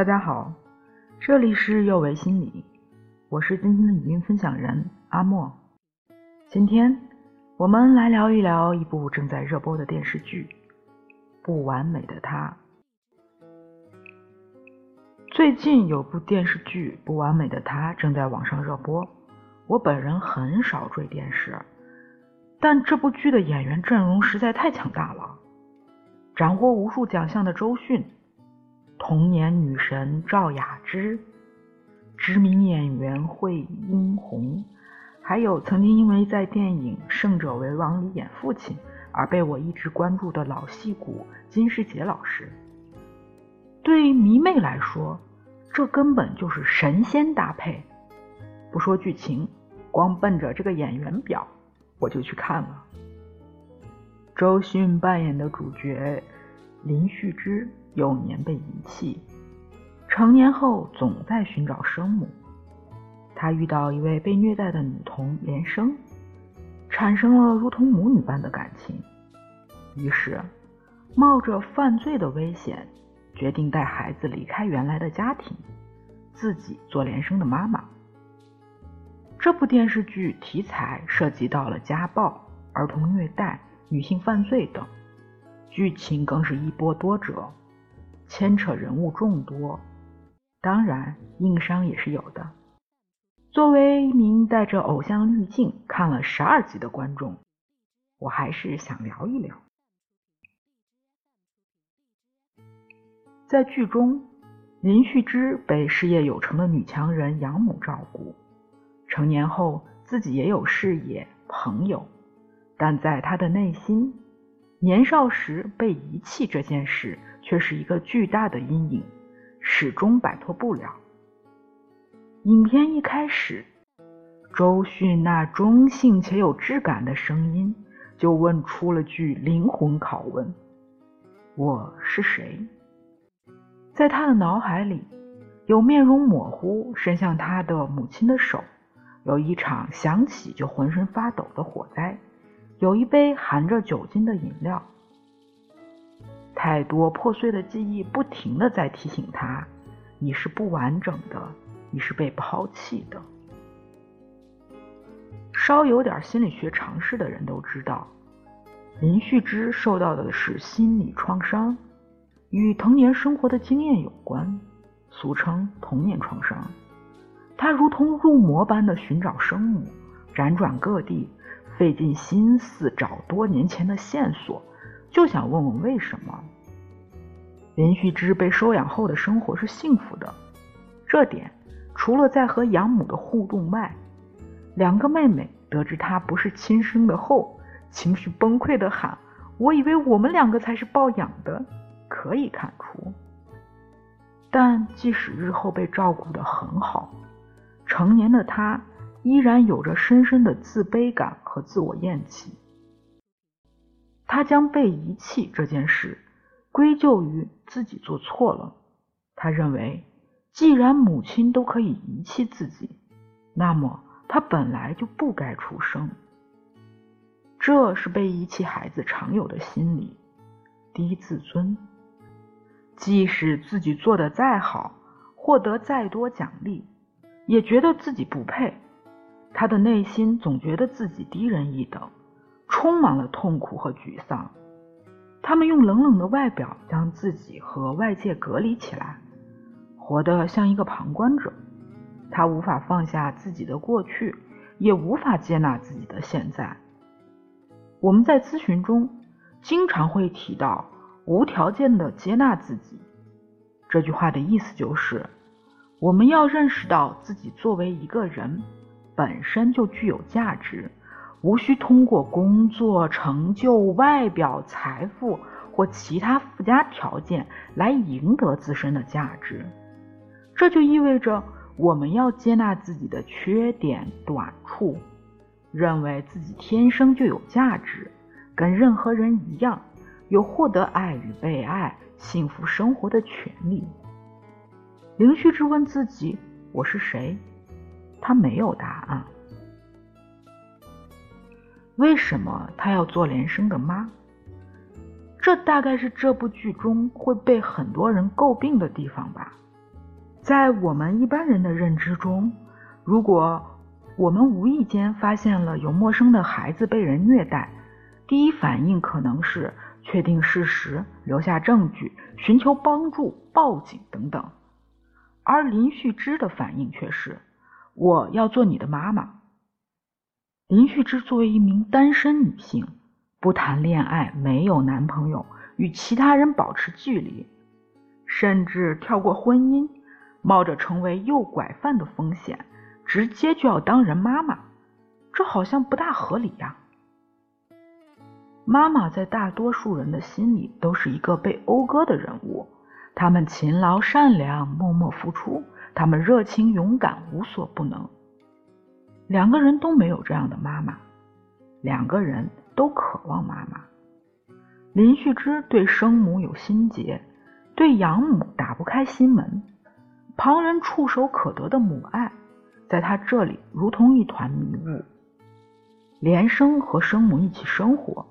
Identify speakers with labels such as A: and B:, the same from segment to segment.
A: 大家好，这里是幼为心理，我是今天的语音分享人阿莫。今天我们来聊一聊一部正在热播的电视剧《不完美的他》。最近有部电视剧《不完美的他》正在网上热播。我本人很少追电视，但这部剧的演员阵容实在太强大了，斩获无数奖项的周迅。童年女神赵雅芝，知名演员惠英红，还有曾经因为在电影《胜者为王》里演父亲而被我一直关注的老戏骨金世杰老师。对于迷妹来说，这根本就是神仙搭配。不说剧情，光奔着这个演员表，我就去看了。周迅扮演的主角林旭之。幼年被遗弃，成年后总在寻找生母。他遇到一位被虐待的女童连生，产生了如同母女般的感情。于是，冒着犯罪的危险，决定带孩子离开原来的家庭，自己做连生的妈妈。这部电视剧题材涉及到了家暴、儿童虐待、女性犯罪等，剧情更是一波多折。牵扯人物众多，当然硬伤也是有的。作为一名带着偶像滤镜看了十二集的观众，我还是想聊一聊。在剧中，林旭之被事业有成的女强人养母照顾，成年后自己也有事业、朋友，但在他的内心，年少时被遗弃这件事。却是一个巨大的阴影，始终摆脱不了。影片一开始，周迅那中性且有质感的声音就问出了句灵魂拷问：“我是谁？”在他的脑海里，有面容模糊伸向他的母亲的手，有一场想起就浑身发抖的火灾，有一杯含着酒精的饮料。太多破碎的记忆，不停的在提醒他：你是不完整的，你是被抛弃的。稍有点心理学常识的人都知道，林旭之受到的是心理创伤，与童年生活的经验有关，俗称童年创伤。他如同入魔般的寻找生母，辗转各地，费尽心思找多年前的线索。就想问问为什么林旭之被收养后的生活是幸福的？这点除了在和养母的互动外，两个妹妹得知他不是亲生的后，情绪崩溃的喊：“我以为我们两个才是抱养的。”可以看出，但即使日后被照顾的很好，成年的他依然有着深深的自卑感和自我厌弃。他将被遗弃这件事归咎于自己做错了。他认为，既然母亲都可以遗弃自己，那么他本来就不该出生。这是被遗弃孩子常有的心理：低自尊。即使自己做的再好，获得再多奖励，也觉得自己不配。他的内心总觉得自己低人一等。充满了痛苦和沮丧，他们用冷冷的外表将自己和外界隔离起来，活得像一个旁观者。他无法放下自己的过去，也无法接纳自己的现在。我们在咨询中经常会提到无条件的接纳自己，这句话的意思就是，我们要认识到自己作为一个人本身就具有价值。无需通过工作成就、外表、财富或其他附加条件来赢得自身的价值。这就意味着我们要接纳自己的缺点、短处，认为自己天生就有价值，跟任何人一样，有获得爱与被爱、幸福生活的权利。林旭之问自己：“我是谁？”他没有答案。为什么她要做连生的妈？这大概是这部剧中会被很多人诟病的地方吧。在我们一般人的认知中，如果我们无意间发现了有陌生的孩子被人虐待，第一反应可能是确定事实、留下证据、寻求帮助、报警等等。而林旭之的反应却是：“我要做你的妈妈。”林旭之作为一名单身女性，不谈恋爱，没有男朋友，与其他人保持距离，甚至跳过婚姻，冒着成为诱拐犯的风险，直接就要当人妈妈，这好像不大合理呀。妈妈在大多数人的心里都是一个被讴歌的人物，他们勤劳善良，默默付出，他们热情勇敢，无所不能。两个人都没有这样的妈妈，两个人都渴望妈妈。林旭之对生母有心结，对养母打不开心门，旁人触手可得的母爱，在他这里如同一团迷雾。连生和生母一起生活，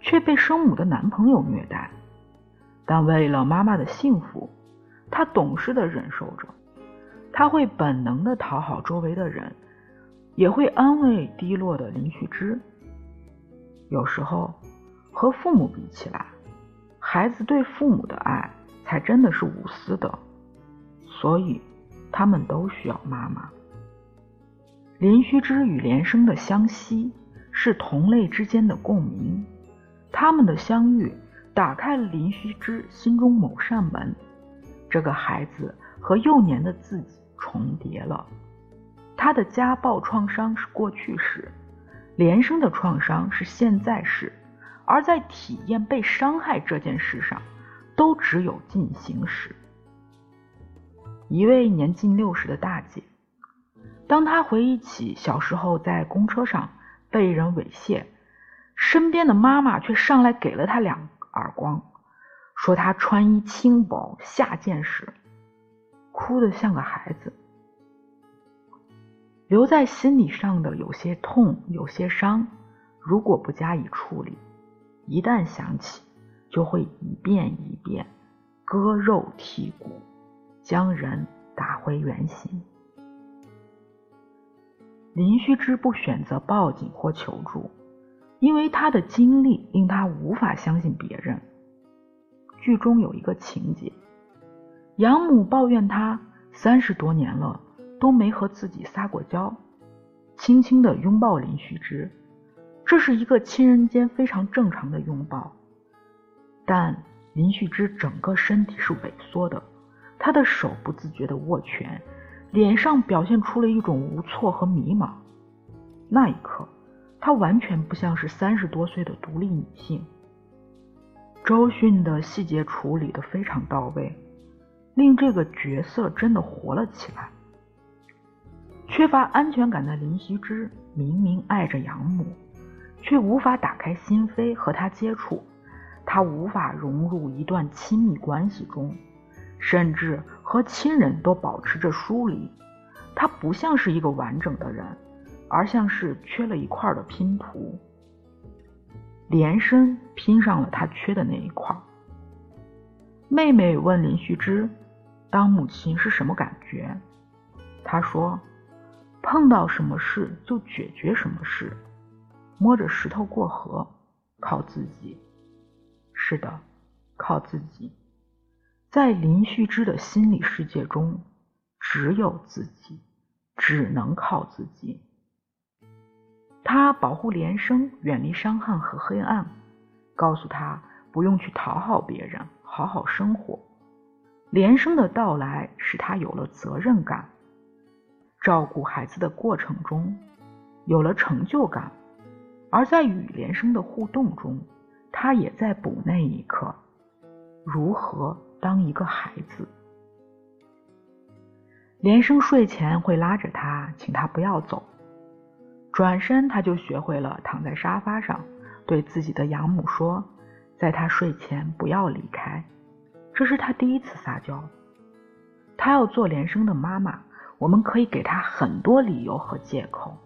A: 却被生母的男朋友虐待，但为了妈妈的幸福，他懂事的忍受着，他会本能的讨好周围的人。也会安慰低落的林旭之。有时候，和父母比起来，孩子对父母的爱才真的是无私的。所以，他们都需要妈妈。林旭之与连生的相惜是同类之间的共鸣，他们的相遇打开了林旭之心中某扇门。这个孩子和幼年的自己重叠了。他的家暴创伤是过去式，连生的创伤是现在式，而在体验被伤害这件事上，都只有进行时。一位年近六十的大姐，当她回忆起小时候在公车上被人猥亵，身边的妈妈却上来给了她两耳光，说她穿衣轻薄下贱时，哭得像个孩子。留在心理上的有些痛，有些伤，如果不加以处理，一旦想起，就会一遍一遍割肉剔骨，将人打回原形。林旭之不选择报警或求助，因为他的经历令他无法相信别人。剧中有一个情节，养母抱怨他三十多年了。都没和自己撒过娇，轻轻的拥抱林旭之，这是一个亲人间非常正常的拥抱。但林旭之整个身体是萎缩的，他的手不自觉的握拳，脸上表现出了一种无措和迷茫。那一刻，她完全不像是三十多岁的独立女性。周迅的细节处理的非常到位，令这个角色真的活了起来。缺乏安全感的林希之明明爱着养母，却无法打开心扉和她接触，他无法融入一段亲密关系中，甚至和亲人都保持着疏离。他不像是一个完整的人，而像是缺了一块的拼图。连生拼上了他缺的那一块。妹妹问林旭之：“当母亲是什么感觉？”他说。碰到什么事就解决什么事，摸着石头过河，靠自己。是的，靠自己。在林旭之的心理世界中，只有自己，只能靠自己。他保护连生，远离伤害和黑暗，告诉他不用去讨好别人，好好生活。连生的到来使他有了责任感。照顾孩子的过程中，有了成就感；而在与连生的互动中，他也在补那一刻，如何当一个孩子。连生睡前会拉着他，请他不要走，转身他就学会了躺在沙发上，对自己的养母说，在他睡前不要离开。这是他第一次撒娇，他要做连生的妈妈。我们可以给他很多理由和借口，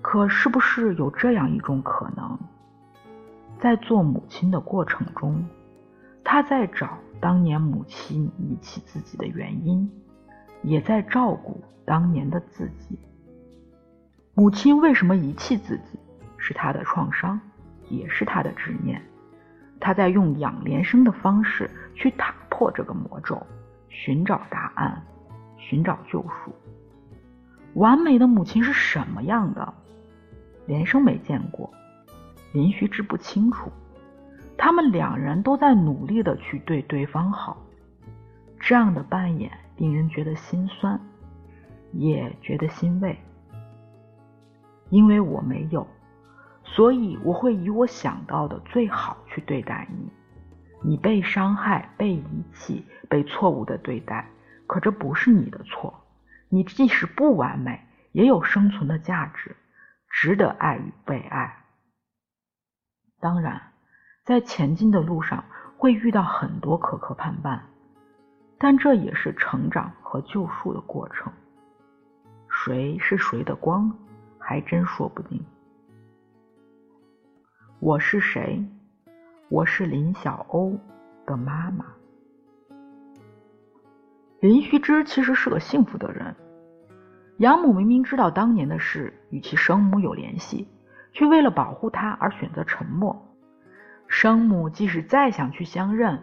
A: 可是不是有这样一种可能，在做母亲的过程中，他在找当年母亲遗弃自己的原因，也在照顾当年的自己。母亲为什么遗弃自己，是他的创伤，也是他的执念。他在用养连生的方式去打破这个魔咒，寻找答案，寻找救赎。完美的母亲是什么样的？连生没见过，林徐之不清楚。他们两人都在努力的去对对方好，这样的扮演令人觉得心酸，也觉得欣慰。因为我没有。所以我会以我想到的最好去对待你。你被伤害、被遗弃、被错误的对待，可这不是你的错。你即使不完美，也有生存的价值，值得爱与被爱。当然，在前进的路上会遇到很多磕磕绊绊，但这也是成长和救赎的过程。谁是谁的光，还真说不定。我是谁？我是林小欧的妈妈。林须知其实是个幸福的人。养母明明知道当年的事与其生母有联系，却为了保护他而选择沉默。生母即使再想去相认，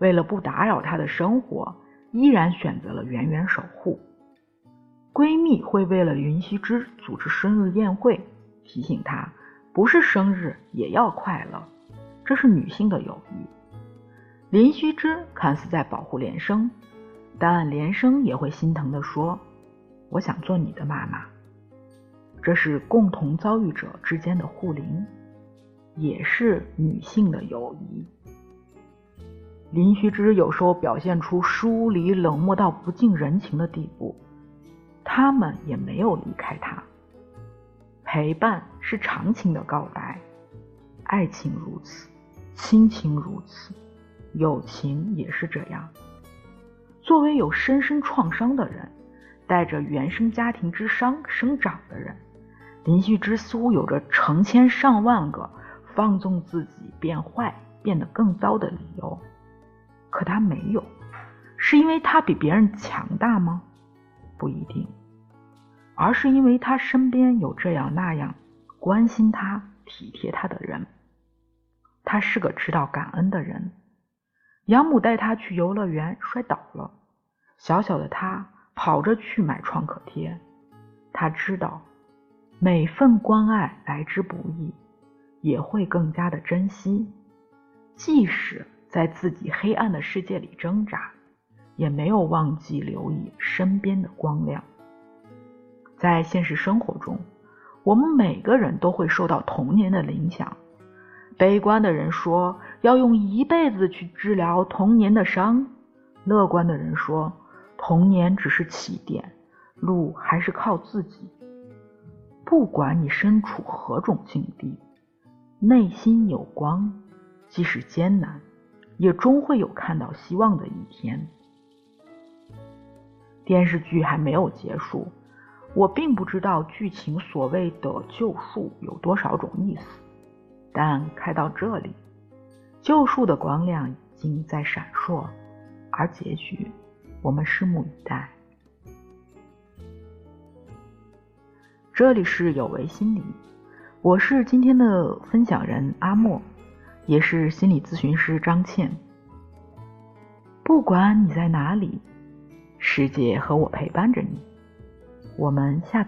A: 为了不打扰他的生活，依然选择了远远守护。闺蜜会为了林须知组织生日宴会，提醒他。不是生日也要快乐，这是女性的友谊。林须知看似在保护连生，但连生也会心疼的说：“我想做你的妈妈。”这是共同遭遇者之间的互灵，也是女性的友谊。林徐之有时候表现出疏离、冷漠到不近人情的地步，他们也没有离开他。陪伴是长情的告白，爱情如此，亲情如此，友情也是这样。作为有深深创伤的人，带着原生家庭之伤生长的人，林旭之似乎有着成千上万个放纵自己变坏、变得更糟的理由。可他没有，是因为他比别人强大吗？不一定。而是因为他身边有这样那样关心他、体贴他的人，他是个知道感恩的人。养母带他去游乐园摔倒了，小小的他跑着去买创可贴。他知道每份关爱来之不易，也会更加的珍惜。即使在自己黑暗的世界里挣扎，也没有忘记留意身边的光亮。在现实生活中，我们每个人都会受到童年的影响。悲观的人说要用一辈子去治疗童年的伤，乐观的人说童年只是起点，路还是靠自己。不管你身处何种境地，内心有光，即使艰难，也终会有看到希望的一天。电视剧还没有结束。我并不知道剧情所谓的救赎有多少种意思，但看到这里，救赎的光亮已经在闪烁，而结局，我们拭目以待。这里是有为心理，我是今天的分享人阿莫，也是心理咨询师张倩。不管你在哪里，世界和我陪伴着你。我们下次。